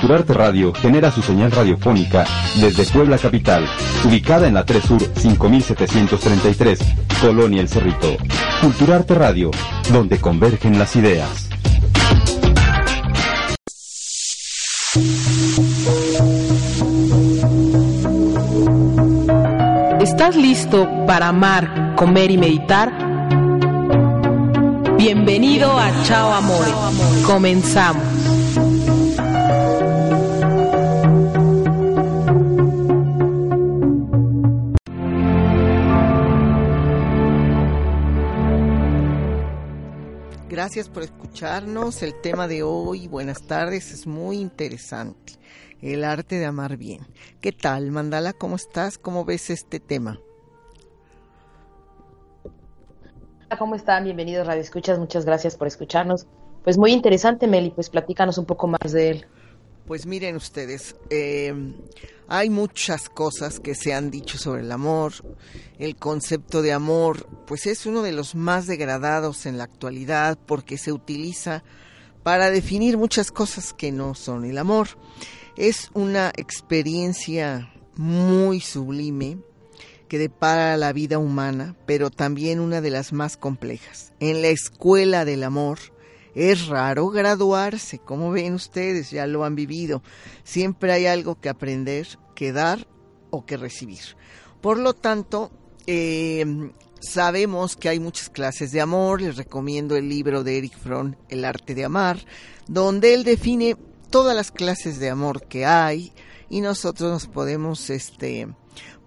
Culturarte Radio genera su señal radiofónica desde Puebla Capital, ubicada en la 3 Sur 5733, Colonia El Cerrito. Culturarte Radio, donde convergen las ideas. ¿Estás listo para amar, comer y meditar? Bienvenido a Chao Amore. Comenzamos. Gracias por escucharnos. El tema de hoy, buenas tardes, es muy interesante. El arte de amar bien. ¿Qué tal, Mandala? ¿Cómo estás? ¿Cómo ves este tema? ¿Cómo están? Bienvenidos Radio Escuchas. Muchas gracias por escucharnos. Pues muy interesante, Meli. Pues platícanos un poco más de él. Pues miren ustedes, eh, hay muchas cosas que se han dicho sobre el amor. El concepto de amor, pues es uno de los más degradados en la actualidad porque se utiliza para definir muchas cosas que no son el amor. Es una experiencia muy sublime que depara la vida humana, pero también una de las más complejas. En la escuela del amor, es raro graduarse, como ven ustedes, ya lo han vivido. Siempre hay algo que aprender, que dar o que recibir. Por lo tanto, eh, sabemos que hay muchas clases de amor. Les recomiendo el libro de Eric Fromm, El arte de amar, donde él define todas las clases de amor que hay y nosotros nos podemos, este,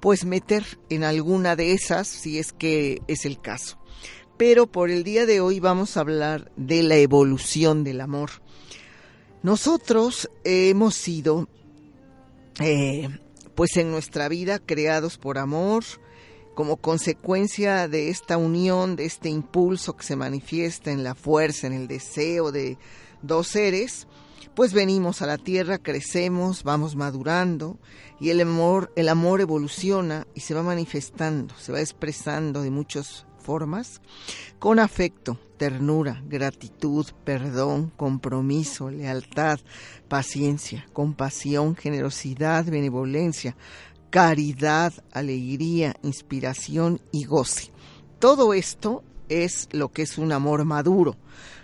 pues meter en alguna de esas si es que es el caso pero por el día de hoy vamos a hablar de la evolución del amor. Nosotros hemos sido, eh, pues en nuestra vida, creados por amor, como consecuencia de esta unión, de este impulso que se manifiesta en la fuerza, en el deseo de dos seres, pues venimos a la tierra, crecemos, vamos madurando y el amor, el amor evoluciona y se va manifestando, se va expresando de muchos formas, con afecto, ternura, gratitud, perdón, compromiso, lealtad, paciencia, compasión, generosidad, benevolencia, caridad, alegría, inspiración y goce. Todo esto es lo que es un amor maduro,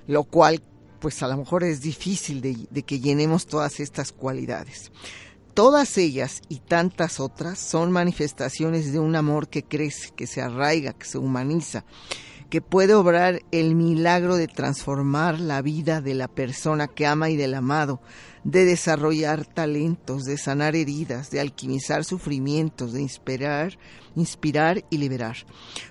lo cual pues a lo mejor es difícil de, de que llenemos todas estas cualidades. Todas ellas y tantas otras son manifestaciones de un amor que crece, que se arraiga, que se humaniza, que puede obrar el milagro de transformar la vida de la persona que ama y del amado, de desarrollar talentos, de sanar heridas, de alquimizar sufrimientos, de inspirar, inspirar y liberar.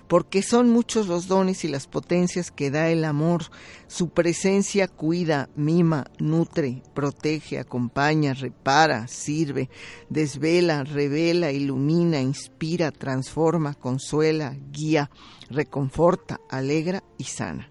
Porque son muchos los dones y las potencias que da el amor. Su presencia cuida, mima, nutre, protege, acompaña, repara, sirve, desvela, revela, ilumina, inspira, transforma, consuela, guía, reconforta, alegra y sana.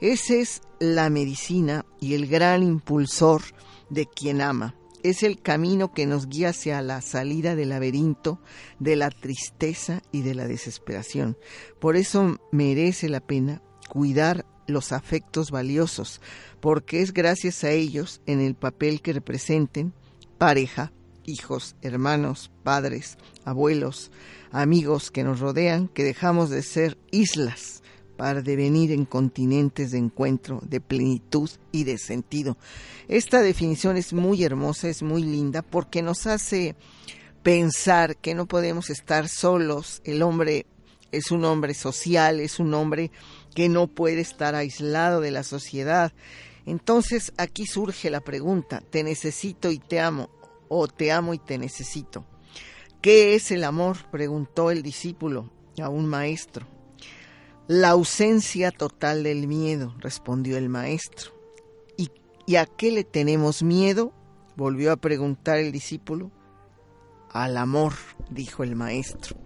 Esa es la medicina y el gran impulsor de quien ama. Es el camino que nos guía hacia la salida del laberinto, de la tristeza y de la desesperación. Por eso merece la pena cuidar los afectos valiosos, porque es gracias a ellos, en el papel que representen, pareja, hijos, hermanos, padres, abuelos, amigos que nos rodean, que dejamos de ser islas para devenir en continentes de encuentro, de plenitud y de sentido. Esta definición es muy hermosa, es muy linda, porque nos hace pensar que no podemos estar solos. El hombre es un hombre social, es un hombre que no puede estar aislado de la sociedad. Entonces aquí surge la pregunta, ¿te necesito y te amo? ¿O te amo y te necesito? ¿Qué es el amor? preguntó el discípulo a un maestro. La ausencia total del miedo, respondió el maestro. ¿Y, a qué le tenemos miedo? volvió a preguntar el discípulo. Al amor, dijo el maestro.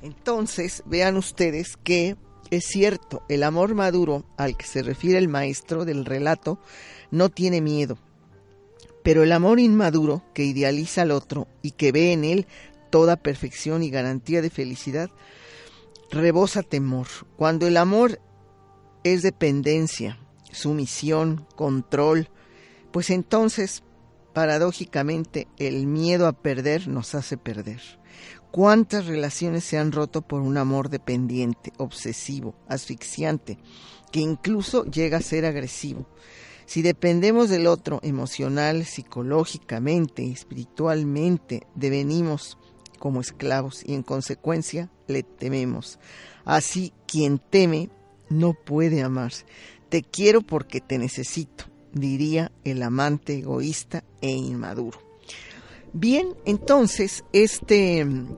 Entonces, vean ustedes que es cierto, el amor maduro al que se refiere el maestro del relato no tiene miedo, pero el amor inmaduro que idealiza al otro y que ve en él toda perfección y garantía de felicidad, rebosa temor. Cuando el amor es dependencia, sumisión, control, pues entonces, paradójicamente, el miedo a perder nos hace perder. ¿Cuántas relaciones se han roto por un amor dependiente, obsesivo, asfixiante, que incluso llega a ser agresivo? Si dependemos del otro emocional, psicológicamente, espiritualmente, devenimos como esclavos y en consecuencia le tememos. Así quien teme no puede amar. Te quiero porque te necesito, diría el amante egoísta e inmaduro. Bien, entonces este mm,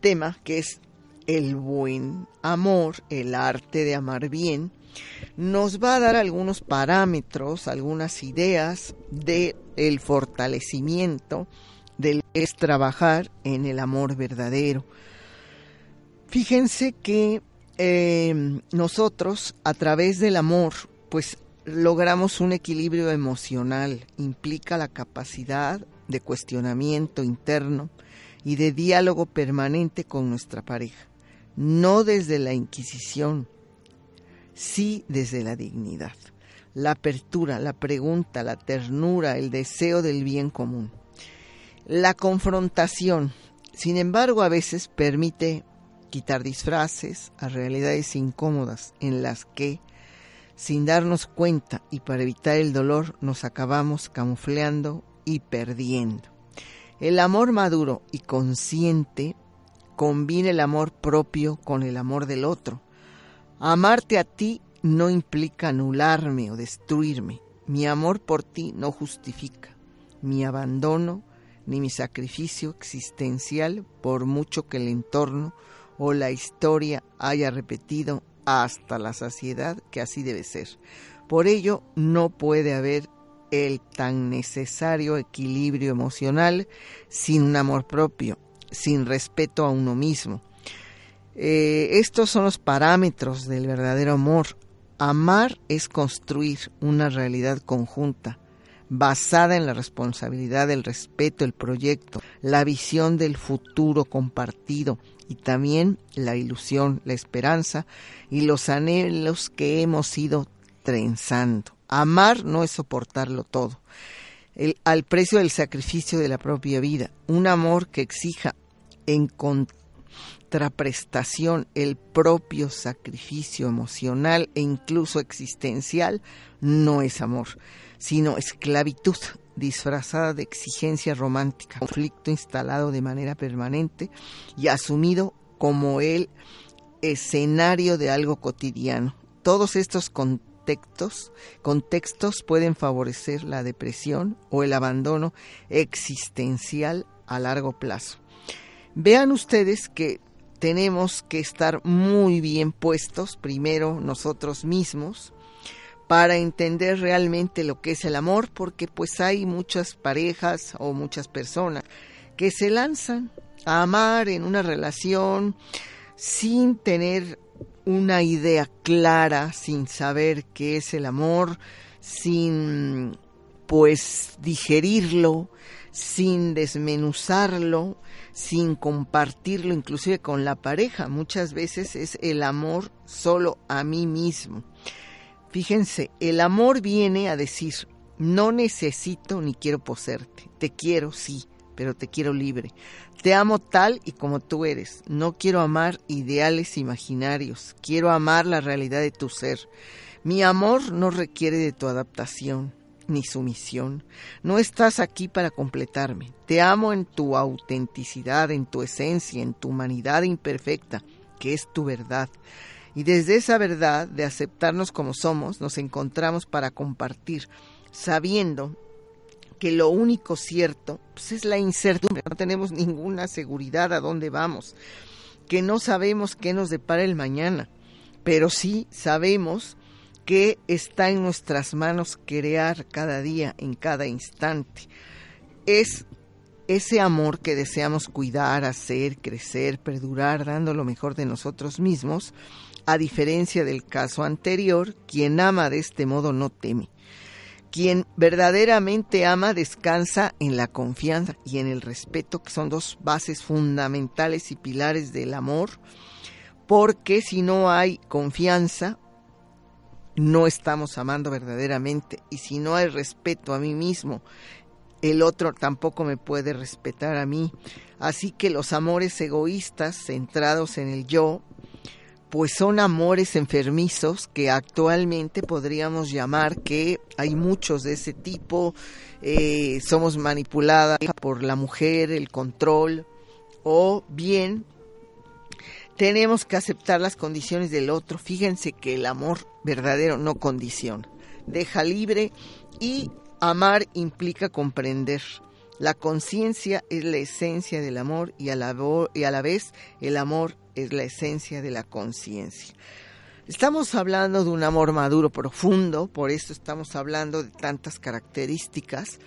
tema que es el buen amor, el arte de amar bien, nos va a dar algunos parámetros, algunas ideas de el fortalecimiento del es trabajar en el amor verdadero. Fíjense que em, nosotros a través del amor, pues logramos un equilibrio emocional, implica la capacidad de cuestionamiento interno y de diálogo permanente con nuestra pareja, no desde la inquisición, sí desde la dignidad, la apertura, la pregunta, la ternura, el deseo del bien común. La confrontación, sin embargo, a veces permite quitar disfraces a realidades incómodas en las que, sin darnos cuenta y para evitar el dolor, nos acabamos camufleando y perdiendo. El amor maduro y consciente combina el amor propio con el amor del otro. Amarte a ti no implica anularme o destruirme. Mi amor por ti no justifica mi abandono ni mi sacrificio existencial por mucho que el entorno o la historia haya repetido hasta la saciedad que así debe ser. Por ello no puede haber el tan necesario equilibrio emocional sin un amor propio, sin respeto a uno mismo. Eh, estos son los parámetros del verdadero amor. Amar es construir una realidad conjunta, basada en la responsabilidad, el respeto, el proyecto, la visión del futuro compartido y también la ilusión, la esperanza y los anhelos que hemos ido trenzando. Amar no es soportarlo todo. al precio del sacrificio de la propia vida. Un amor que exija en contraprestación el propio sacrificio emocional e incluso existencial no es amor, sino esclavitud disfrazada de exigencia romántica, conflicto instalado de manera permanente y asumido como el escenario de algo cotidiano. Todos estos contextos contextos, pueden favorecer la depresión o el abandono existencial a largo plazo. Vean ustedes que tenemos que estar muy bien puestos, primero nosotros mismos, para entender realmente lo que es el amor, porque pues hay muchas parejas o muchas personas que se lanzan a amar en una relación sin tener una idea clara, sin saber qué es el amor, sin pues digerirlo, sin desmenuzarlo, sin compartirlo inclusive con la pareja. Muchas veces es el amor solo a mí mismo. Fíjense, el amor viene a decir, no necesito ni quiero poseerte, te quiero, sí, pero te quiero libre. Te amo tal y como tú eres. No quiero amar ideales imaginarios. Quiero amar la realidad de tu ser. Mi amor no requiere de tu adaptación ni sumisión. No estás aquí para completarme. Te amo en tu autenticidad, en tu esencia, en tu humanidad imperfecta, que es tu verdad. Y desde esa verdad de aceptarnos como somos, nos encontramos para compartir, sabiendo que lo único cierto pues, es la incertidumbre, no tenemos ninguna seguridad a dónde vamos, que no sabemos qué nos depara el mañana, pero sí sabemos que está en nuestras manos crear cada día, en cada instante. Es ese amor que deseamos cuidar, hacer, crecer, perdurar, dando lo mejor de nosotros mismos, a diferencia del caso anterior, quien ama de este modo no teme. Quien verdaderamente ama descansa en la confianza y en el respeto, que son dos bases fundamentales y pilares del amor, porque si no hay confianza, no estamos amando verdaderamente. Y si no hay respeto a mí mismo, el otro tampoco me puede respetar a mí. Así que los amores egoístas, centrados en el yo, pues son amores enfermizos que actualmente podríamos llamar que hay muchos de ese tipo, eh, somos manipuladas por la mujer, el control, o bien tenemos que aceptar las condiciones del otro. Fíjense que el amor verdadero no condiciona, deja libre y amar implica comprender. La conciencia es la esencia del amor y a la, y a la vez el amor es la esencia de la conciencia. Estamos hablando de un amor maduro profundo, por eso estamos hablando de tantas características,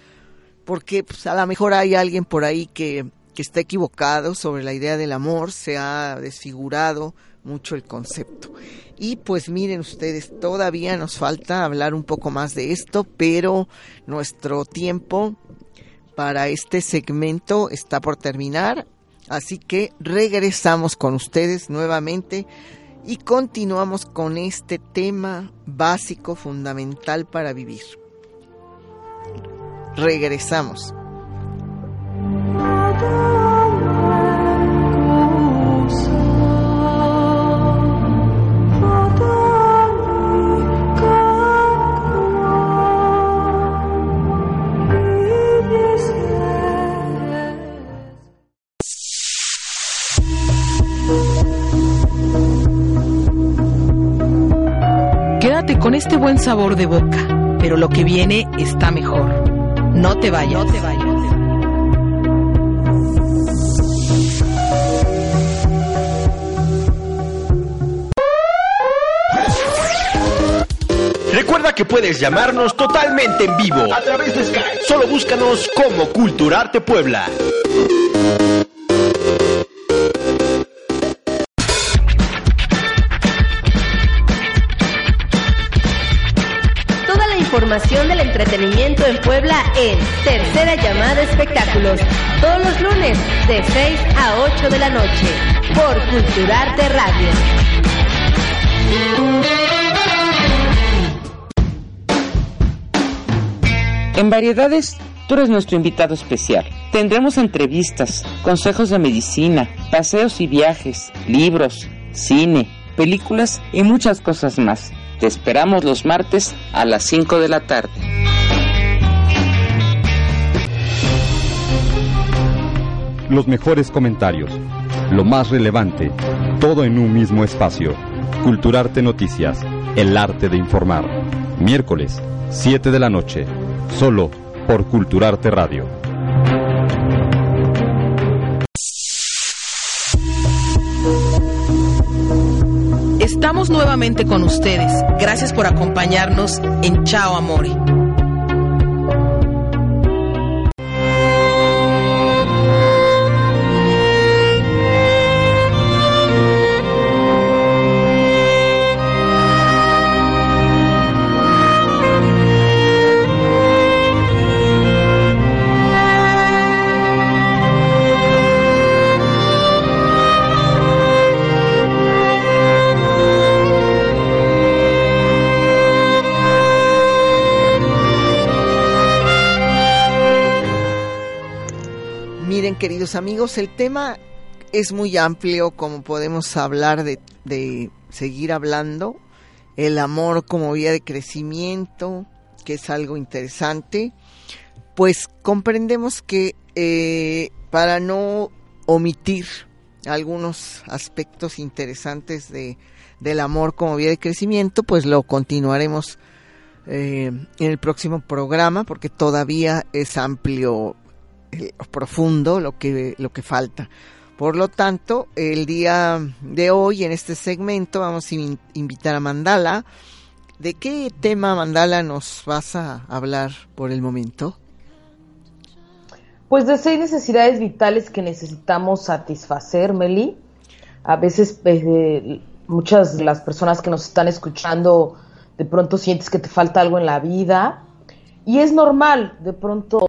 porque pues, a lo mejor hay alguien por ahí que, que está equivocado sobre la idea del amor, se ha desfigurado mucho el concepto. Y pues miren ustedes, todavía nos falta hablar un poco más de esto, pero nuestro tiempo para este segmento está por terminar. Así que regresamos con ustedes nuevamente y continuamos con este tema básico, fundamental para vivir. Regresamos. Buen sabor de boca, pero lo que viene está mejor. No te vayas. No te vayas. Recuerda que puedes llamarnos totalmente en vivo a través de Skype. Solo búscanos como Culturarte Puebla. Entretenimiento en Puebla en Tercera Llamada Espectáculos, todos los lunes de 6 a 8 de la noche, por Culturarte Radio. En Variedades, tú eres nuestro invitado especial. Tendremos entrevistas, consejos de medicina, paseos y viajes, libros, cine, películas y muchas cosas más. Te esperamos los martes a las 5 de la tarde. Los mejores comentarios, lo más relevante, todo en un mismo espacio. Culturarte Noticias, el arte de informar. Miércoles, 7 de la noche, solo por Culturarte Radio. Nuevamente con ustedes. Gracias por acompañarnos en Chao Amore. Amigos, el tema es muy amplio, como podemos hablar de, de seguir hablando. El amor como vía de crecimiento, que es algo interesante. Pues comprendemos que eh, para no omitir algunos aspectos interesantes de, del amor como vía de crecimiento, pues lo continuaremos eh, en el próximo programa porque todavía es amplio eh, profundo lo que, lo que falta. Por lo tanto, el día de hoy, en este segmento, vamos a invitar a Mandala ¿De qué tema mandala nos vas a hablar por el momento? Pues de seis necesidades vitales que necesitamos satisfacer, Meli. A veces eh, muchas de las personas que nos están escuchando de pronto sientes que te falta algo en la vida y es normal, de pronto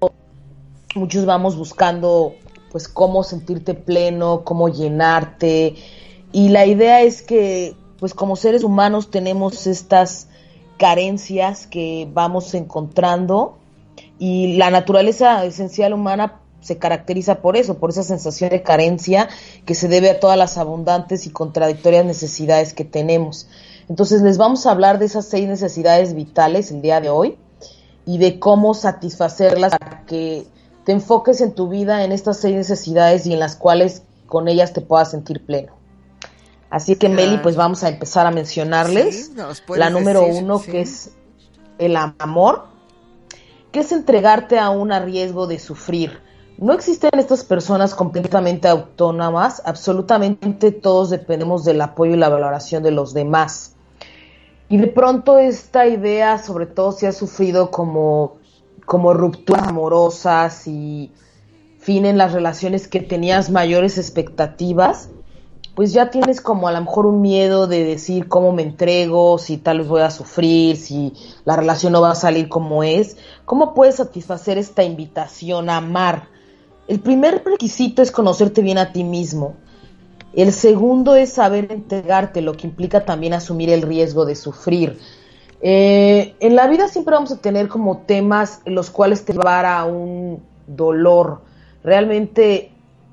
muchos vamos buscando pues cómo sentirte pleno, cómo llenarte y la idea es que pues como seres humanos tenemos estas carencias que vamos encontrando y la naturaleza esencial humana se caracteriza por eso, por esa sensación de carencia que se debe a todas las abundantes y contradictorias necesidades que tenemos. Entonces les vamos a hablar de esas seis necesidades vitales el día de hoy y de cómo satisfacerlas para que te enfoques en tu vida en estas seis necesidades y en las cuales con ellas te puedas sentir pleno. Así que Meli, pues vamos a empezar a mencionarles la número uno que es el amor, que es entregarte a un riesgo de sufrir. No existen estas personas completamente autónomas, absolutamente todos dependemos del apoyo y la valoración de los demás. Y de pronto esta idea, sobre todo si has sufrido como, como rupturas amorosas y fin en las relaciones que tenías mayores expectativas, pues ya tienes como a lo mejor un miedo de decir cómo me entrego, si tal vez voy a sufrir, si la relación no va a salir como es. ¿Cómo puedes satisfacer esta invitación a amar? El primer requisito es conocerte bien a ti mismo. El segundo es saber entregarte, lo que implica también asumir el riesgo de sufrir. Eh, en la vida siempre vamos a tener como temas los cuales te llevar a un dolor. Realmente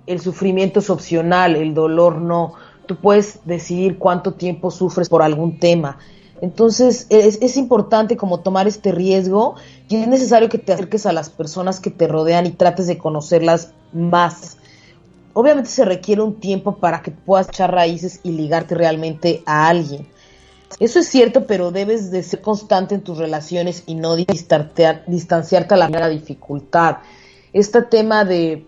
el sufrimiento es opcional, el dolor no. Tú puedes decidir cuánto tiempo sufres por algún tema. Entonces es, es, importante como tomar este riesgo y es necesario que te acerques a las personas que te rodean y trates de conocerlas más obviamente se requiere un tiempo para que puedas echar raíces y ligarte realmente a alguien. Eso es cierto, pero debes de ser constante en tus relaciones y no distanciarte a la primera dificultad. Este tema de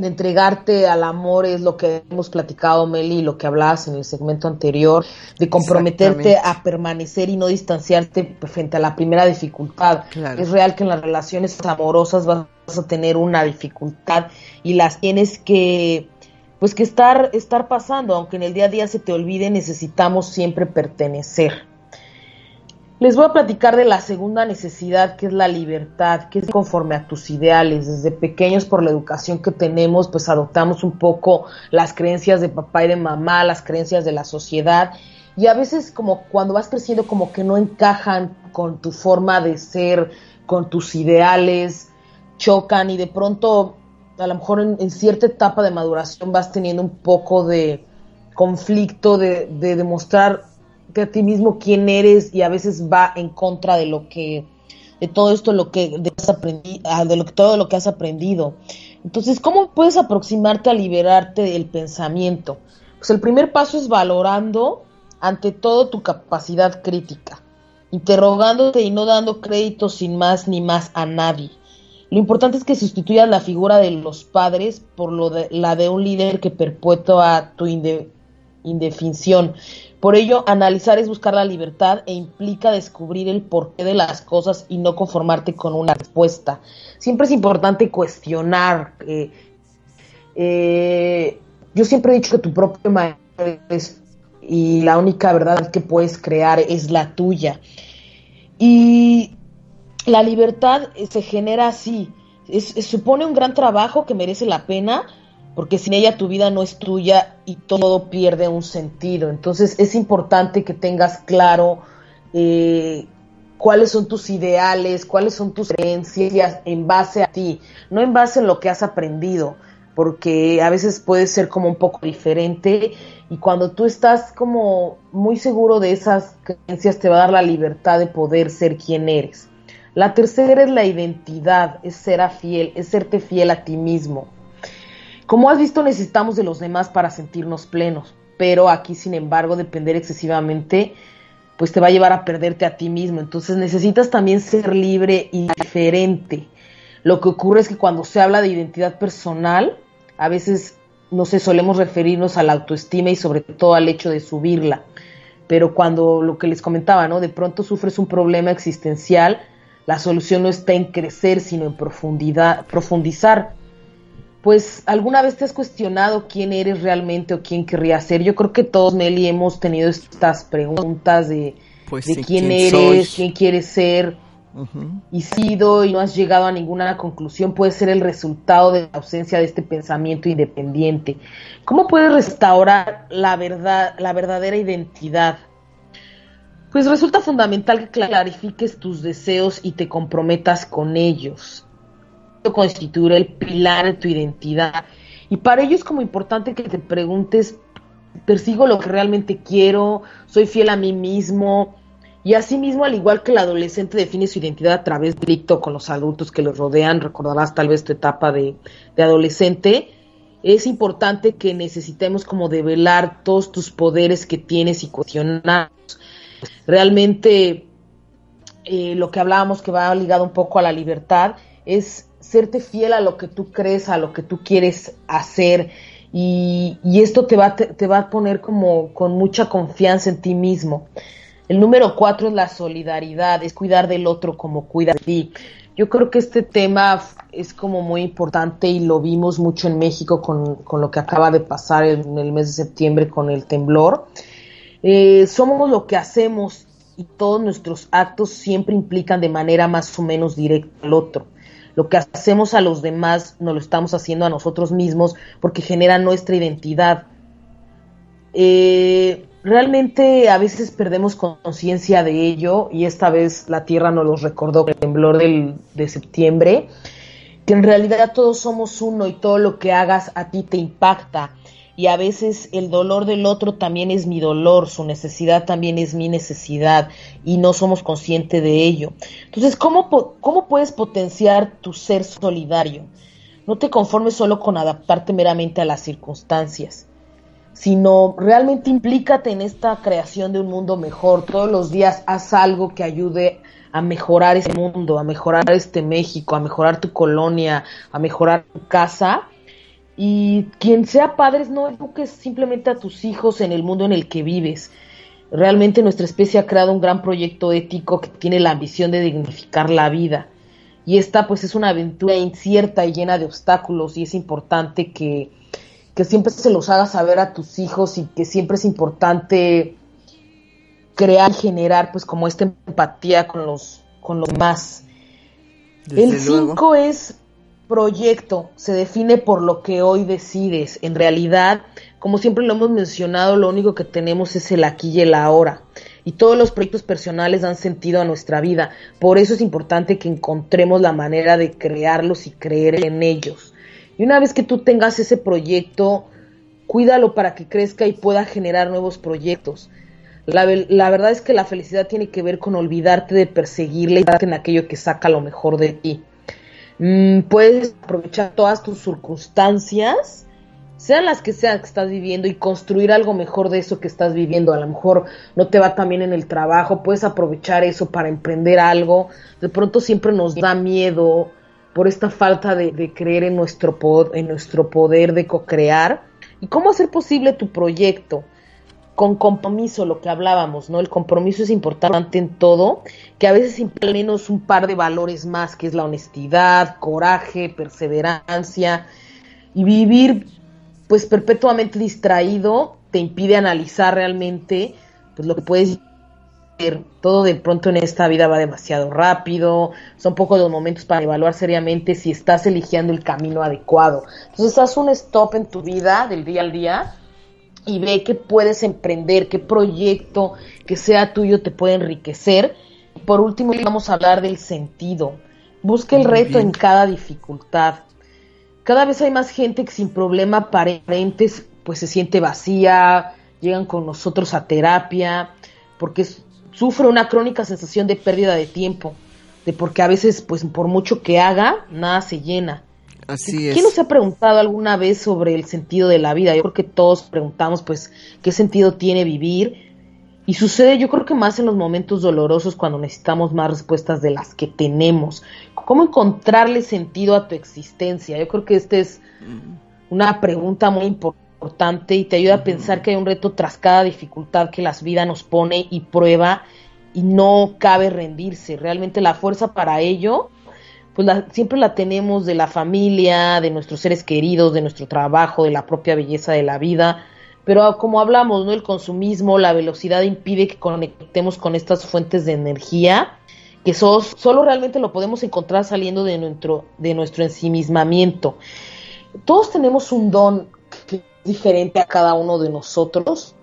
de entregarte al amor es lo que hemos platicado, Meli, lo que hablabas en el segmento anterior, de comprometerte a permanecer y no distanciarte frente a la primera dificultad. Es real que en las relaciones amorosas vas a tener una dificultad y las tienes que pues que estar estar pasando, aunque en el día a día se te olvide, necesitamos siempre pertenecer. Les voy a platicar de la segunda necesidad, que es la libertad, que es conforme a tus ideales. Desde pequeños, por la educación que tenemos, pues adoptamos un poco las creencias de papá y de mamá, las creencias de la sociedad. Y a veces, como cuando vas creciendo, como que no encajan con tu forma de ser, con tus ideales, chocan y de pronto, a lo mejor en, cierta etapa de maduración, vas teniendo un poco de conflicto de, de demostrar a ti mismo quién eres y a veces va en contra de lo que de todo esto lo que de, ah, de lo que todo lo que has aprendido. Entonces, ¿cómo puedes aproximarte a liberarte del pensamiento? Pues el primer paso es valorando ante todo tu capacidad crítica, interrogándote y no dando crédito sin más ni más a nadie. Lo importante es que sustituyas la figura de los padres por la de un líder que perpetúa tu indefinición. Por ello, analizar es buscar la libertad e implica descubrir el porqué de las cosas y no conformarte con una respuesta. Siempre es importante cuestionar. Eh, eh, yo siempre he dicho que tu propio maestro es y la única verdad que puedes crear es la tuya. Y la libertad se genera así. supone un gran trabajo que merece la pena, porque sin ella tu vida no es tuya y todo pierde un sentido. Entonces es importante que tengas claro eh, cuáles son tus ideales, cuáles son tus creencias en base a ti, no en base a lo que has aprendido, porque a veces puede ser como un poco diferente y cuando tú estás como muy seguro de esas creencias te va a dar la libertad de poder ser quien eres. La tercera es la identidad, es ser fiel, es serte fiel a ti mismo. Como has visto, necesitamos de los demás para sentirnos plenos, pero aquí, sin embargo, depender excesivamente, pues te va a llevar a perderte a ti mismo. Entonces necesitas también ser libre y diferente. Lo que ocurre es que cuando se habla de identidad personal, a veces, no sé, solemos referirnos a la autoestima y sobre todo al hecho de subirla. pero cuando lo que les comentaba, ¿no? De pronto sufres un problema existencial, la solución no está en crecer, sino en profundidad, profundizar. Pues alguna vez te has cuestionado quién eres realmente o quién querrías ser. Yo creo que todos, Nelly, hemos tenido estas preguntas de, Pues de sí, quién, ¿quién eres, soy? quién quieres ser y sido y no has llegado a ninguna conclusión puede ser el resultado de la ausencia de este pensamiento independiente. ¿Cómo puedes restaurar la verdad, la verdadera identidad? Pues resulta fundamental que clarifiques tus deseos y te comprometas con ellos. Esto constituirá el pilar de tu identidad. Y para ello es como importante que te preguntes, ¿persigo lo que realmente quiero? ¿Soy fiel a mí mismo? Y asimismo, al igual que el adolescente define su identidad a través del conflicto con los adultos que los rodean, recordarás tal vez tu etapa de, de adolescente, es importante que necesitemos como develar todos tus poderes que tienes y cuestionarlos. Realmente eh, lo que hablábamos que va ligado un poco a la libertad es serte fiel a lo que tú crees, a lo que tú quieres hacer y, esto te va, te, te va a poner como con mucha confianza en ti mismo. El número cuatro es la solidaridad, es cuidar del otro como cuida de ti. Yo creo que este tema es como muy importante y lo vimos mucho en México con, con lo que acaba de pasar en el mes de septiembre con el temblor. Eh, somos lo que hacemos y todos nuestros actos siempre implican de manera más o menos directa al otro. Lo que hacemos a los demás nos lo estamos haciendo a nosotros mismos porque genera nuestra identidad. Eh, realmente a veces perdemos conciencia de ello y esta vez la Tierra nos lo recordó con el temblor del, de septiembre, que en realidad todos somos uno y todo lo que hagas a ti te impacta y a veces el dolor del otro también es mi dolor, su necesidad también es mi necesidad y no somos conscientes de ello. Entonces, ¿cómo, puedes potenciar tu ser solidario? No te conformes solo con adaptarte meramente a las circunstancias sino realmente implícate en esta creación de un mundo mejor. Todos los días haz algo que ayude a mejorar este mundo, a mejorar este México, a mejorar tu colonia, a mejorar tu casa. Y quien sea padres, no eduques simplemente a tus hijos en el mundo en el que vives. Realmente nuestra especie ha creado un gran proyecto ético que tiene la ambición de dignificar la vida. Y esta pues es una aventura incierta y llena de obstáculos y es importante que, que siempre se los hagas saber a tus hijos y que siempre es importante crear y generar pues como esta empatía con los con los demás. Desde el 5 es proyecto, se define por lo que hoy decides. En realidad, como siempre lo hemos mencionado, lo único que tenemos es el aquí y el ahora. Y todos los proyectos personales dan sentido a nuestra vida. Por eso es importante que encontremos la manera de crearlos y creer en ellos. Y una vez que tú tengas ese proyecto, cuídalo para que crezca y pueda generar nuevos proyectos. La, verdad es que la felicidad tiene que ver con olvidarte de perseguirle y en aquello que saca lo mejor de ti. Mm, puedes aprovechar todas tus circunstancias, sean las que sean que estás viviendo, y construir algo mejor de eso que estás viviendo. A lo mejor no te va tan bien en el trabajo, puedes aprovechar eso para emprender algo. De pronto siempre nos da miedo por esta falta de, creer en nuestro, en nuestro poder de co-crear. ¿Y cómo hacer posible tu proyecto? Con compromiso, lo que hablábamos, ¿no? El compromiso es importante en todo, que a veces implica menos un par de valores más, que es la honestidad, coraje, perseverancia, y vivir pues perpetuamente distraído te impide analizar realmente pues lo que puedes todo de pronto en esta vida va demasiado rápido, son pocos los momentos para evaluar seriamente si estás eligiendo el camino adecuado. Entonces haz un stop en tu vida del día al día y ve qué puedes emprender, qué proyecto que sea tuyo te puede enriquecer. Por último vamos a hablar del sentido. Busca el reto en cada dificultad. Cada vez hay más gente que sin problema aparentes pues se siente vacía, llegan con nosotros a terapia, porque sufre una crónica sensación de pérdida de tiempo, de porque a veces, pues por mucho que haga, nada se llena. Así es. ¿Quién nos ha preguntado alguna vez sobre el sentido de la vida? Yo creo que todos preguntamos, pues, qué sentido tiene vivir. Y sucede, yo creo que más en los momentos dolorosos, cuando necesitamos más respuestas de las que tenemos. ¿Cómo encontrarle sentido a tu existencia? Yo creo que esta es una pregunta muy importante y te ayuda a pensar que hay un reto tras cada dificultad que las vidas nos pone y prueba y no cabe rendirse. Realmente la fuerza para ello, pues siempre la tenemos de la familia, de nuestros seres queridos, de nuestro trabajo, de la propia belleza de la vida. Pero como hablamos, ¿no? El consumismo, la velocidad impide que conectemos con estas fuentes de energía que solo realmente lo podemos encontrar saliendo de nuestro, de nuestro ensimismamiento. Todos tenemos un don que es diferente a cada uno de nosotros.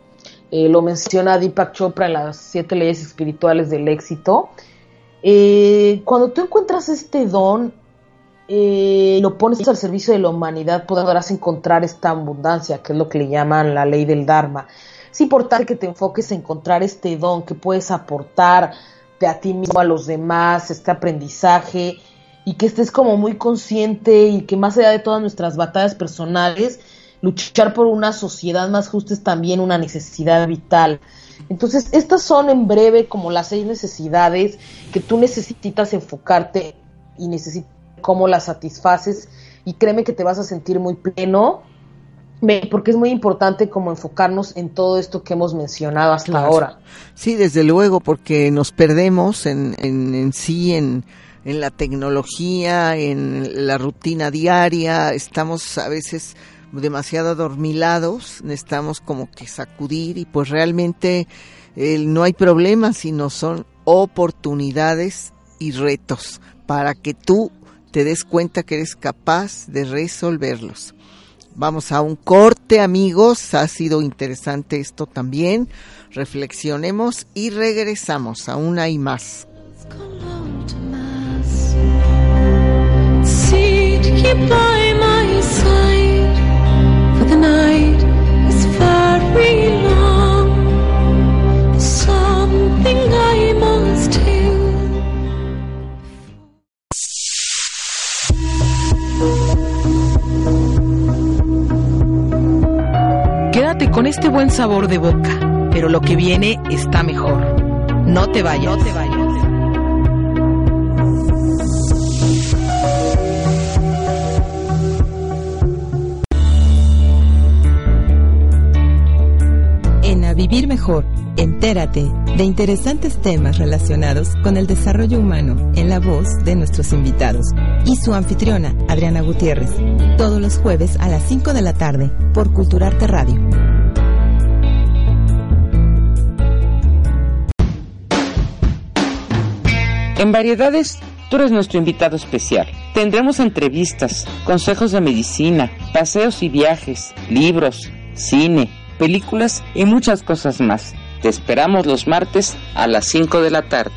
Eh, lo menciona Deepak Chopra en las siete leyes espirituales del éxito. Eh, cuando tú encuentras este don, eh, lo pones al servicio de la humanidad, podrás encontrar esta abundancia, que es lo que le llaman la ley del Dharma. Es importante que te enfoques en encontrar este don que puedes aportar a ti mismo, a los demás, este aprendizaje y que estés como muy consciente y que más allá de todas nuestras batallas personales, luchar por una sociedad más justa es también una necesidad vital. Entonces, estas son en breve como las seis necesidades que tú necesitas enfocarte y necesitas cómo las satisfaces. Y créeme que te vas a sentir muy pleno porque es muy importante como enfocarnos en todo esto que hemos mencionado hasta ahora. Sí, desde luego, porque nos perdemos en, en, sí, en, en la tecnología, en la rutina diaria, estamos a veces demasiado adormilados, necesitamos como que sacudir y pues realmente no hay problemas, sino son oportunidades y retos para que tú te des cuenta que eres capaz de resolverlos. Vamos a un corte, amigos. Ha sido interesante esto también. Reflexionemos y regresamos. Aún hay más. Con este buen sabor de boca, pero lo que viene está mejor. No te vayas. No te vayas. Vivir Mejor, entérate de interesantes temas relacionados con el desarrollo humano en la voz de nuestros invitados y su anfitriona, Adriana Gutiérrez, todos los jueves a las 5 de la tarde por Culturarte Radio. En Variedades, tú eres nuestro invitado especial. Tendremos entrevistas, consejos de medicina, paseos y viajes, libros, cine, películas y muchas cosas más. Te esperamos los martes a las 5 de la tarde.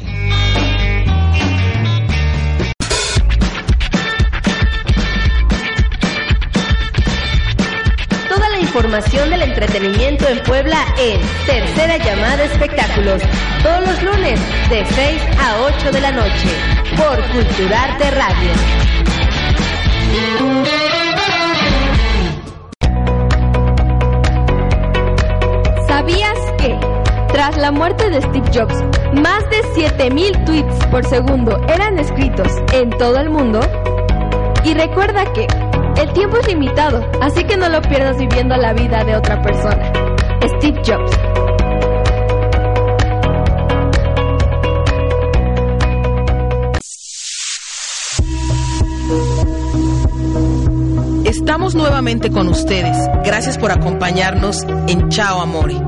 Toda la información del entretenimiento en Puebla en Tercera Llamada Espectáculos todos los lunes de 6 a 8 de la noche por Culturarte Radio. Tras la muerte de Steve Jobs, más de 7000 tweets por segundo eran escritos en todo el mundo? Y recuerda que el tiempo es limitado, así que no lo pierdas viviendo la vida de otra persona. Steve Jobs. Estamos nuevamente con ustedes. Gracias por acompañarnos en Chao Amore.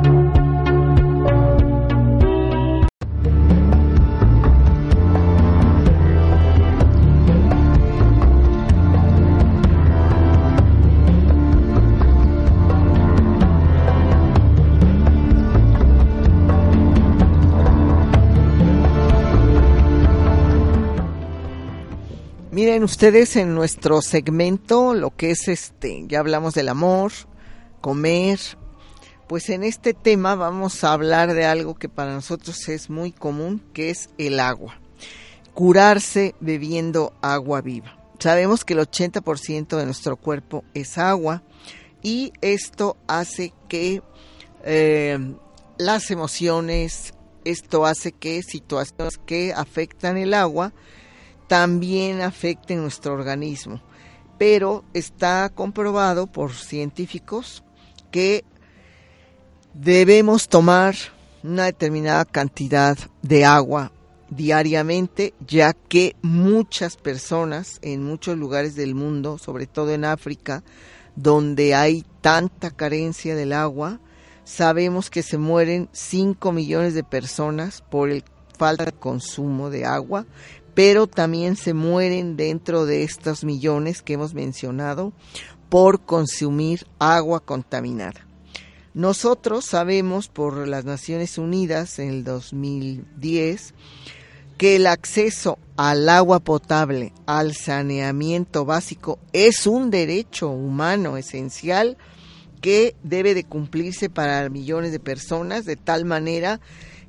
Miren ustedes en nuestro segmento lo que es este, ya hablamos del amor, comer, pues en este tema vamos a hablar de algo que para nosotros es muy común, que es el agua. Curarse bebiendo agua viva. Sabemos que el 80% de nuestro cuerpo es agua y esto hace que eh, las emociones, esto hace que situaciones que afectan el agua, también afecten nuestro organismo. Pero está comprobado por científicos que debemos tomar una determinada cantidad de agua diariamente, ya que muchas personas en muchos lugares del mundo, sobre todo en África, donde hay tanta carencia del agua, sabemos que se mueren 5 millones de personas por el falta de consumo de agua, pero también se mueren dentro de estos millones que hemos mencionado por consumir agua contaminada. Nosotros sabemos por las Naciones Unidas en el 2010 que el acceso al agua potable, al saneamiento básico, es un derecho humano esencial que debe de cumplirse para millones de personas de tal manera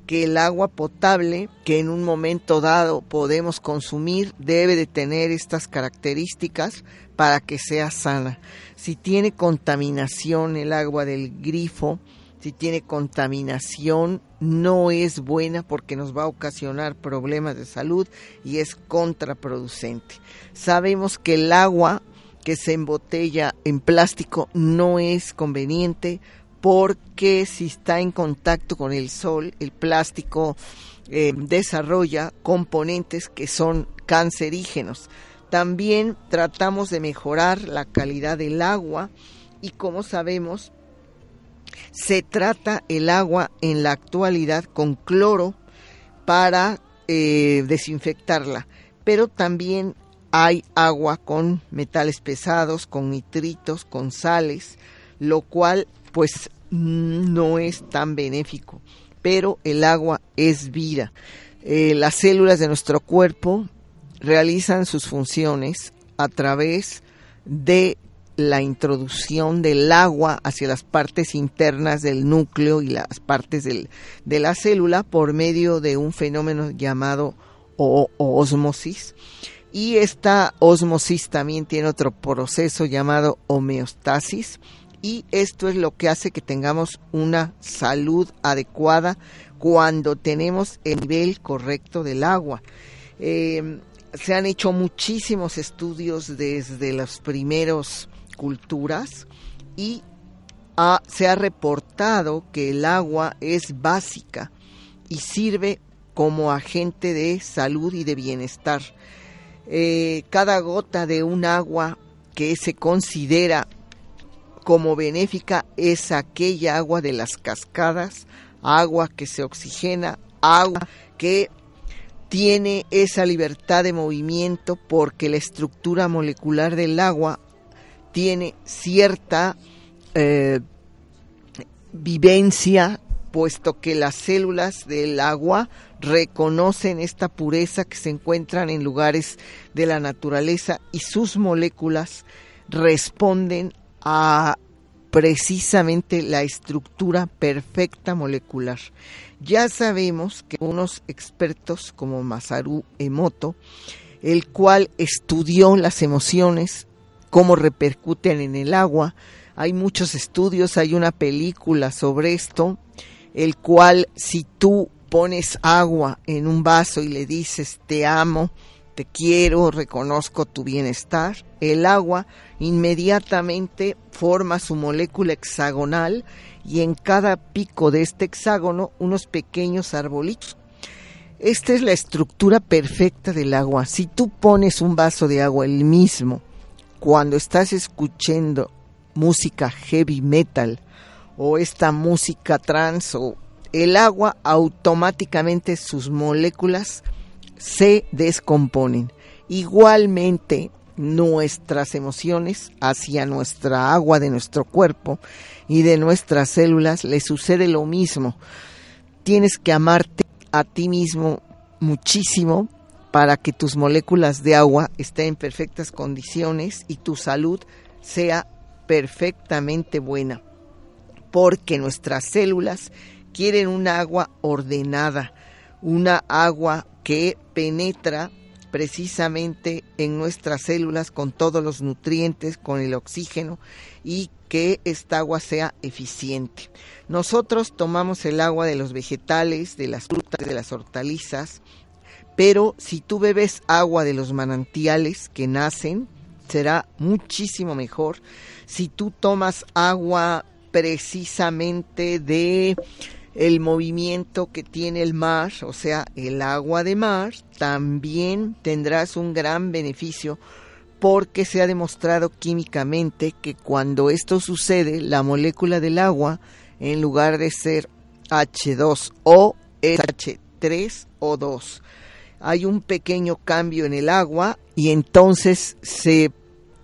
que el agua potable que en un momento dado podemos consumir debe de tener estas características para que sea sana. Si tiene contaminación el agua del grifo, si tiene contaminación, no es buena porque nos va a ocasionar problemas de salud y es contraproducente. Sabemos que el agua que se embotella en plástico no es conveniente porque si está en contacto con el sol, el plástico eh, desarrolla componentes que son cancerígenos. También tratamos de mejorar la calidad del agua y como sabemos, se trata el agua en la actualidad con cloro para eh, desinfectarla, pero también hay agua con metales pesados, con nitritos, con sales, lo cual pues no es tan benéfico, pero el agua es vida. Eh, las células de nuestro cuerpo realizan sus funciones a través de la introducción del agua hacia las partes internas del núcleo y las partes de la célula por medio de un fenómeno llamado osmosis. Y esta osmosis también tiene otro proceso llamado homeostasis y esto es lo que hace que tengamos una salud adecuada cuando tenemos el nivel correcto del agua. Eh, se han hecho muchísimos estudios desde las primeros culturas y se ha reportado que el agua es básica y sirve como agente de salud y de bienestar. Eh, cada gota de un agua que se considera como benéfica es aquella agua de las cascadas, agua que se oxigena, agua que tiene esa libertad de movimiento porque la estructura molecular del agua tiene cierta eh, vivencia, puesto que las células del agua reconocen esta pureza que se encuentran en lugares de la naturaleza y sus moléculas responden a precisamente la estructura perfecta molecular. Ya sabemos que unos expertos como Masaru Emoto, el cual estudió las emociones cómo repercuten en el agua. Hay muchos estudios, hay una película sobre esto, el cual si tú pones agua en un vaso y le dices te amo, te quiero, reconozco tu bienestar, el agua inmediatamente forma su molécula hexagonal y en cada pico de este hexágono unos pequeños arbolitos. Esta es la estructura perfecta del agua. Si tú pones un vaso de agua el mismo cuando estás escuchando música heavy metal o esta música trans o el agua automáticamente sus moléculas se descomponen. Igualmente nuestras emociones hacia nuestra agua de nuestro cuerpo y de nuestras células le sucede lo mismo. Tienes que amarte a ti mismo muchísimo para que tus moléculas de agua estén en perfectas condiciones y tu salud sea perfectamente buena. Porque nuestras células quieren una agua ordenada, una agua que penetra precisamente en nuestras células con todos los nutrientes, con el oxígeno y que esta agua sea eficiente. Nosotros tomamos el agua de los vegetales, de las frutas, de las hortalizas, pero si tú bebes agua de los manantiales que nacen, será muchísimo mejor. Si tú tomas agua precisamente de el movimiento que tiene el mar, o sea, el agua de mar, también tendrás un gran beneficio porque se ha demostrado químicamente que cuando esto sucede, la molécula del agua, en lugar de ser H2O, es H3O2. Hay un pequeño cambio en el agua y entonces se,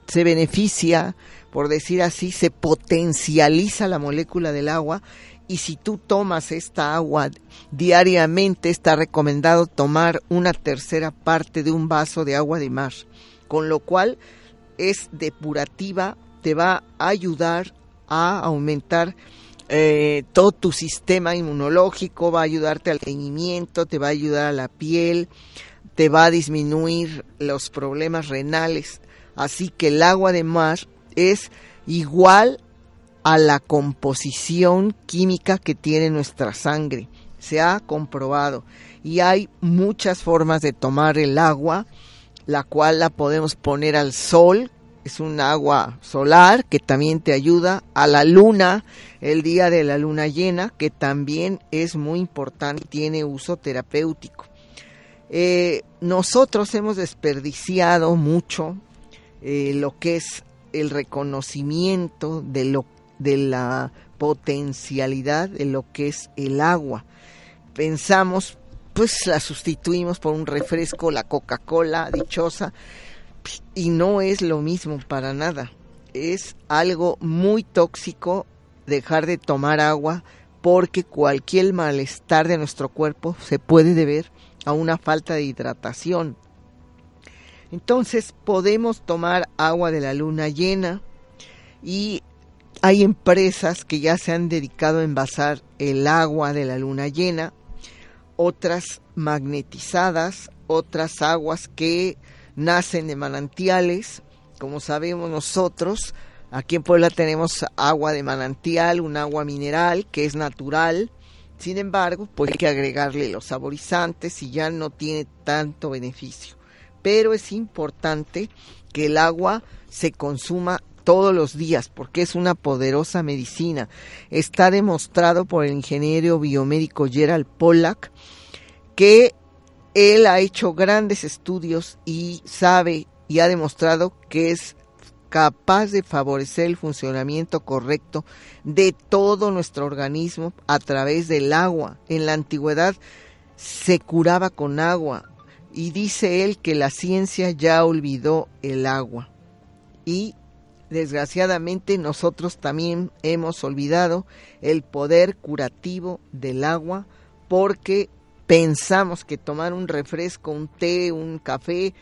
se beneficia, por decir así, se potencializa la molécula del agua y si tú tomas esta agua diariamente está recomendado tomar una tercera parte de un vaso de agua de mar, con lo cual es depurativa, te va a ayudar a aumentar eh, todo tu sistema inmunológico, va a ayudarte al teñimiento, te va a ayudar a la piel, te va a disminuir los problemas renales. Así que el agua de mar es igual a la composición química que tiene nuestra sangre. Se ha comprobado y hay muchas formas de tomar el agua, la cual la podemos poner al sol, es un agua solar que también te ayuda, a la luna, el día de la luna llena, que también es muy importante, tiene uso terapéutico. Eh, nosotros hemos desperdiciado mucho eh, lo que es el reconocimiento de lo de la potencialidad de lo que es el agua. Pensamos, pues la sustituimos por un refresco, la Coca-Cola dichosa, y no es lo mismo para nada. Es algo muy tóxico dejar de tomar agua porque cualquier malestar de nuestro cuerpo se puede deber a una falta de hidratación. Entonces podemos tomar agua de la luna llena y hay empresas que ya se han dedicado a envasar el agua de la luna llena, otras magnetizadas, otras aguas que nacen de manantiales. Como sabemos nosotros, aquí en Puebla tenemos agua de manantial, un agua mineral que es natural. Sin embargo, pues hay que agregarle los saborizantes y ya no tiene tanto beneficio. Pero es importante que el agua se consuma todos los días porque es una poderosa medicina. Está demostrado por el ingeniero biomédico Gerald Pollack que él ha hecho grandes estudios y sabe y ha demostrado que es capaz de favorecer el funcionamiento correcto de todo nuestro organismo a través del agua. En la antigüedad se curaba con agua y dice él que la ciencia ya olvidó el agua y desgraciadamente nosotros también hemos olvidado el poder curativo del agua porque pensamos que tomar un refresco, un té, un café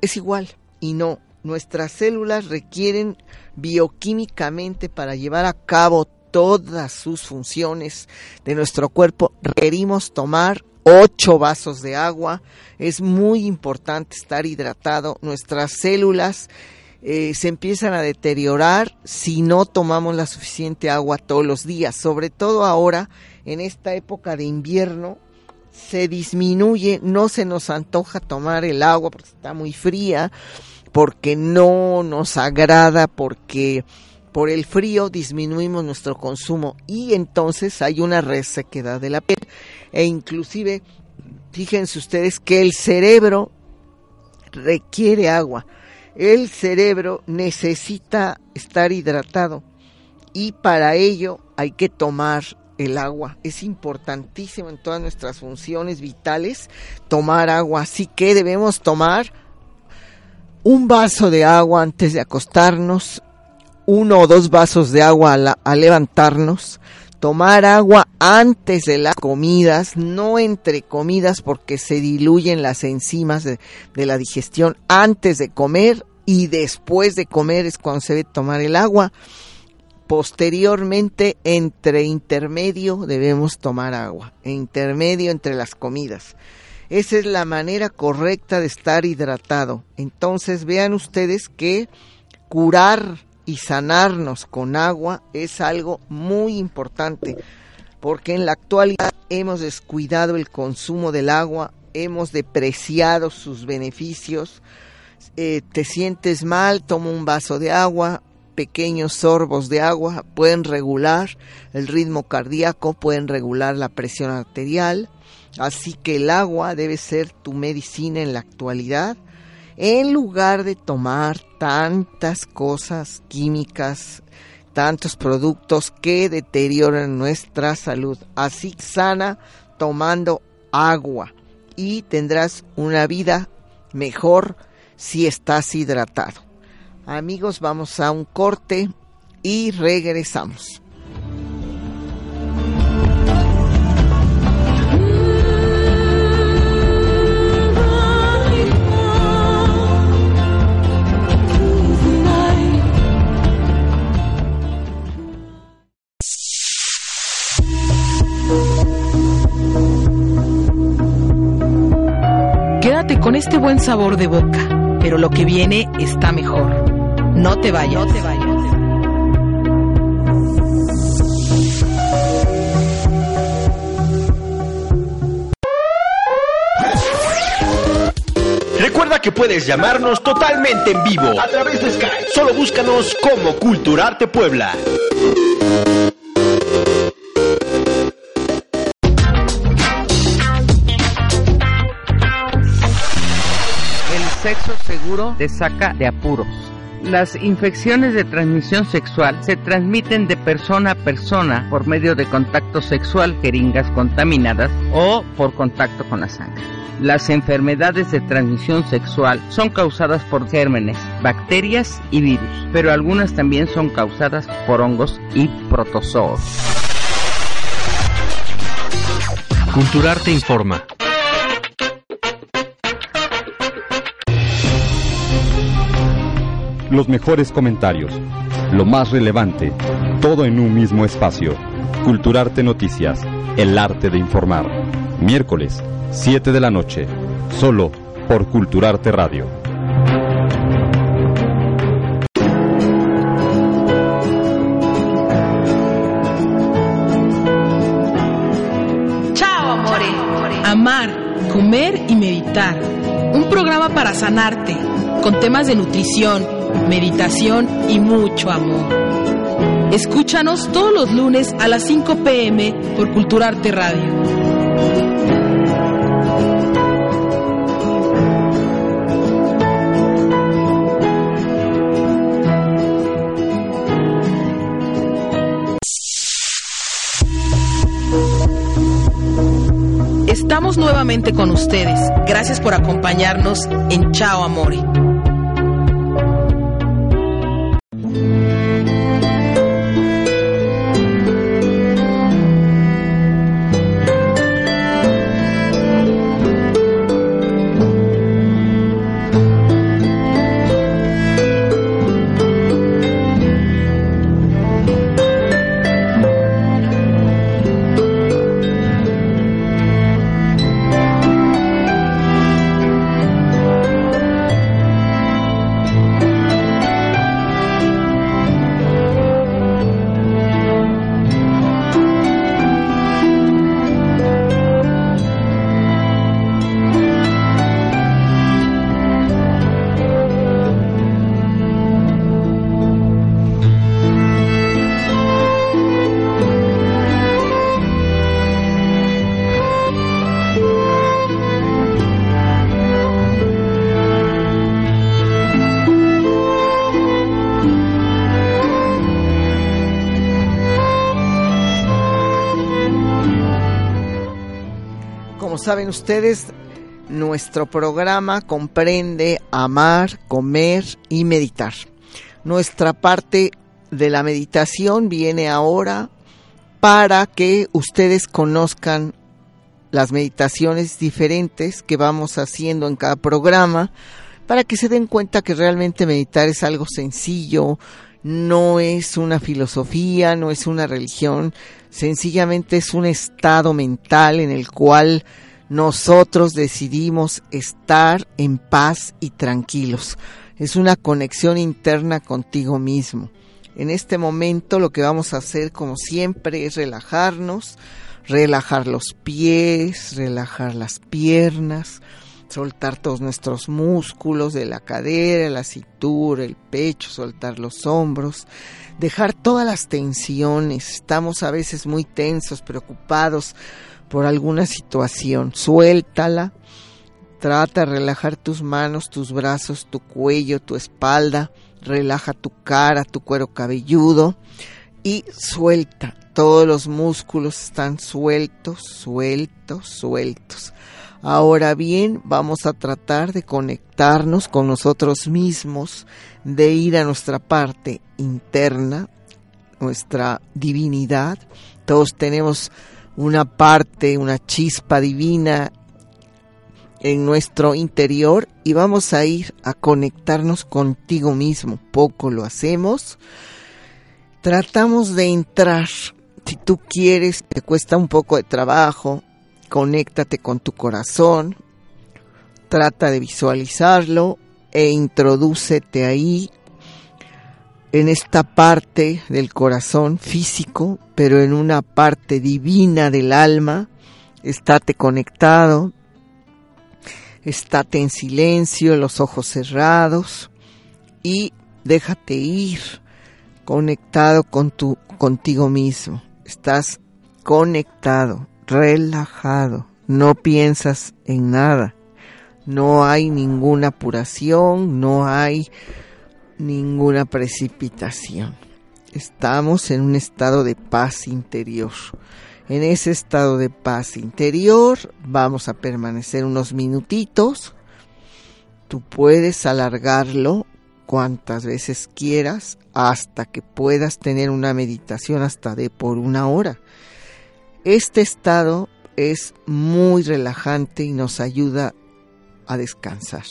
es igual y no. Nuestras células requieren bioquímicamente para llevar a cabo todas sus funciones de nuestro cuerpo. Requerimos tomar ocho vasos de agua. Es muy importante estar hidratado. Nuestras células eh, se empiezan a deteriorar si no tomamos la suficiente agua todos los días, sobre todo ahora en esta época de invierno se disminuye, no se nos antoja tomar el agua porque está muy fría, porque no nos agrada, porque por el frío disminuimos nuestro consumo y entonces hay una resequedad de la piel. E inclusive fíjense ustedes que el cerebro requiere agua el cerebro necesita estar hidratado y para ello hay que tomar el agua. Es importantísimo en todas nuestras funciones vitales tomar agua, así que debemos tomar un vaso de agua antes de acostarnos, uno o dos vasos de agua al, levantarnos, tomar agua antes de las comidas, no entre comidas porque se diluyen las enzimas de, la digestión antes de comer y después de comer es cuando se debe tomar el agua. Posteriormente, entre intermedio, debemos tomar agua, intermedio entre las comidas. Esa es la manera correcta de estar hidratado. Entonces vean ustedes que curar y sanarnos con agua es algo muy importante, porque en la actualidad hemos descuidado el consumo del agua, hemos depreciado sus beneficios, eh, te sientes mal, toma un vaso de agua, pequeños sorbos de agua pueden regular el ritmo cardíaco, pueden regular la presión arterial, así que el agua debe ser tu medicina en la actualidad, en lugar de tomar tantas cosas químicas, tantos productos que deterioran nuestra salud. Así sana tomando agua y tendrás una vida mejor si estás hidratado. Amigos, vamos a un corte y regresamos. Quédate con este buen sabor de boca, pero lo que viene está mejor. No te vayas. No te vayas. Recuerda que puedes llamarnos totalmente en vivo a través de Skype. Solo búscanos como Culturarte Puebla. Te saca de apuros. Las infecciones de transmisión sexual se transmiten de persona a persona por medio de contacto sexual, jeringas contaminadas o por contacto con la sangre. Las enfermedades de transmisión sexual son causadas por gérmenes, bacterias y virus, pero algunas también son causadas por hongos y protozoos. Culturarte informa. Los mejores comentarios, lo más relevante, todo en un mismo espacio. Culturarte Noticias, el arte de informar. Miércoles, 7 de la noche, solo por Culturarte Radio. Chao, amore. Amar, comer y meditar. Un programa para sanarte, con temas de nutrición meditación y mucho amor. Escúchanos todos los lunes a las 5 pm por Culturarte Radio. Estamos nuevamente con ustedes. Gracias por acompañarnos en Chao Amore. Saben ustedes, nuestro programa comprende amar, comer y meditar. Nuestra parte de la meditación viene ahora para que ustedes conozcan las meditaciones diferentes que vamos haciendo en cada programa, para que se den cuenta que realmente meditar es algo sencillo, no es una filosofía, no es una religión, sencillamente es un estado mental en el cual nosotros decidimos estar en paz y tranquilos. Es una conexión interna contigo mismo. En este momento lo que vamos a hacer, como siempre, es relajarnos, relajar los pies, relajar las piernas, soltar todos nuestros músculos de la cadera, la cintura, el pecho, soltar los hombros, dejar todas las tensiones. Estamos a veces muy tensos, preocupados por alguna situación. Suéltala. Trata de relajar tus manos, tus brazos, tu cuello, tu espalda. Relaja tu cara, tu cuero cabelludo y suelta. Todos los músculos están sueltos, sueltos, sueltos. Ahora bien, vamos a tratar de conectarnos con nosotros mismos, de ir a nuestra parte interna, nuestra divinidad. Todos tenemos una parte, una chispa divina en nuestro interior y vamos a ir a conectarnos contigo mismo. Poco lo hacemos. Tratamos de entrar. Si tú quieres, te cuesta un poco de trabajo, conéctate con tu corazón, trata de visualizarlo e introdúcete ahí en esta parte del corazón físico, pero en una parte divina del alma, estate conectado, estate en silencio, los ojos cerrados y déjate ir conectado con tu contigo mismo. Estás conectado, relajado, no piensas en nada. No hay ninguna apuración, no hay ninguna precipitación. Estamos en un estado de paz interior. En ese estado de paz interior vamos a permanecer unos minutitos. Tú puedes alargarlo cuantas veces quieras hasta que puedas tener una meditación hasta de por una hora. Este estado es muy relajante y nos ayuda a descansar.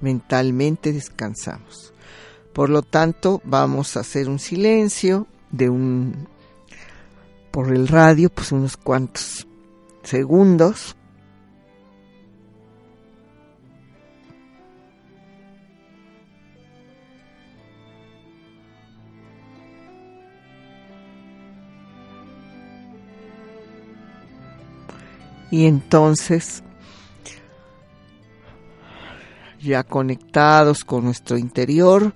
Mentalmente descansamos. Por lo tanto, vamos a hacer un silencio de un por el radio, pues unos cuantos segundos. Y entonces, ya conectados con nuestro interior,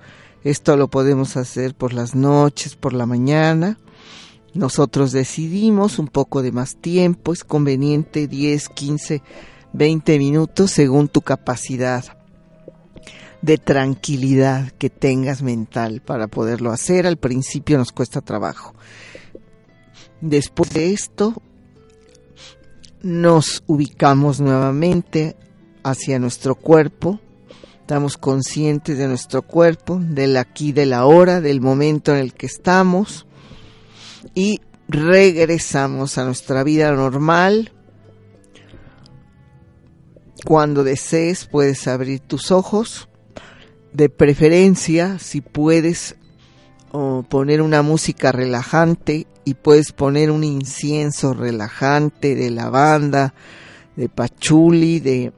esto lo podemos hacer por las noches, por la mañana. Nosotros decidimos un poco de más tiempo, es conveniente 10, 15, 20 minutos según tu capacidad de tranquilidad que tengas mental para poderlo hacer. Al principio nos cuesta trabajo. Después de esto, nos ubicamos nuevamente hacia nuestro cuerpo, Estamos conscientes de nuestro cuerpo, del aquí, de la hora, del momento en el que estamos y regresamos a nuestra vida normal. Cuando desees puedes abrir tus ojos. De preferencia, si puedes poner una música relajante y puedes poner un incienso relajante de lavanda, de pachuli, de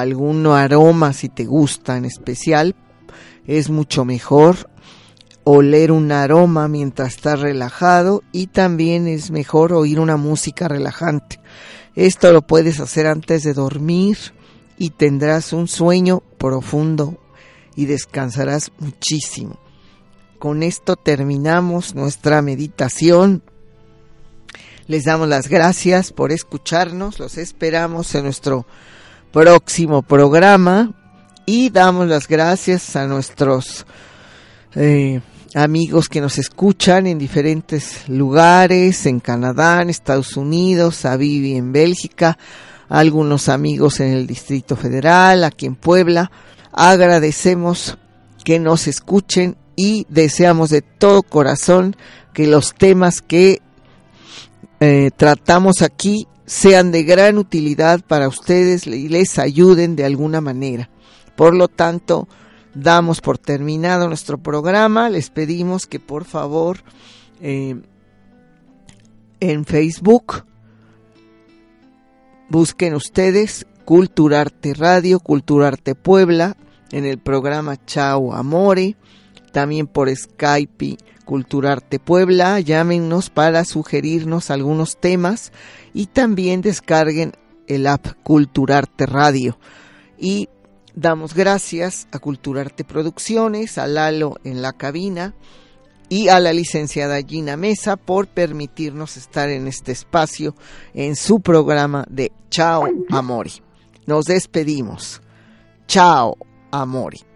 algún aroma si te gusta en especial, es mucho mejor oler un aroma mientras estás relajado y también es mejor oír una música relajante. Esto lo puedes hacer antes de dormir y tendrás un sueño profundo y descansarás muchísimo. Con esto terminamos nuestra meditación. Les damos las gracias por escucharnos. Los esperamos en nuestro próximo programa y damos las gracias a nuestros eh, amigos que nos escuchan en diferentes lugares, en Canadá, en Estados Unidos, a Vivi en Bélgica, algunos amigos en el Distrito Federal, aquí en Puebla. Agradecemos que nos escuchen y deseamos de todo corazón que los temas que eh, tratamos aquí sean de gran utilidad para ustedes y les ayuden de alguna manera. Por lo tanto, damos por terminado nuestro programa. Les pedimos que por favor eh, en Facebook busquen ustedes Culturarte Radio, Culturarte Puebla, en el programa Chao Amore, también por Skype Culturarte Puebla, llámenos para sugerirnos algunos temas y también descarguen el app Culturarte Radio. Y damos gracias a Culturarte Producciones, a Lalo en la cabina y a la licenciada Gina Mesa por permitirnos estar en este espacio en su programa de Chao Amori. Nos despedimos. Chao Amori.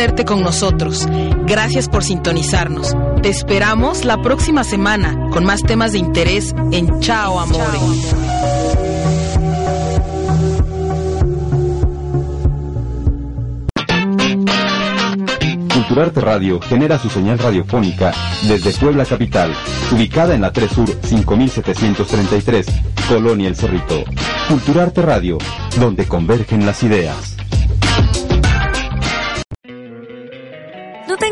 Tenerte con nosotros. Gracias por sintonizarnos. Te esperamos la próxima semana con más temas de interés en Chao Amore. Culturarte Radio genera su señal radiofónica desde Puebla Capital, ubicada en la 3 Sur 5733, Colonia El Cerrito. Culturarte Radio, donde convergen las ideas.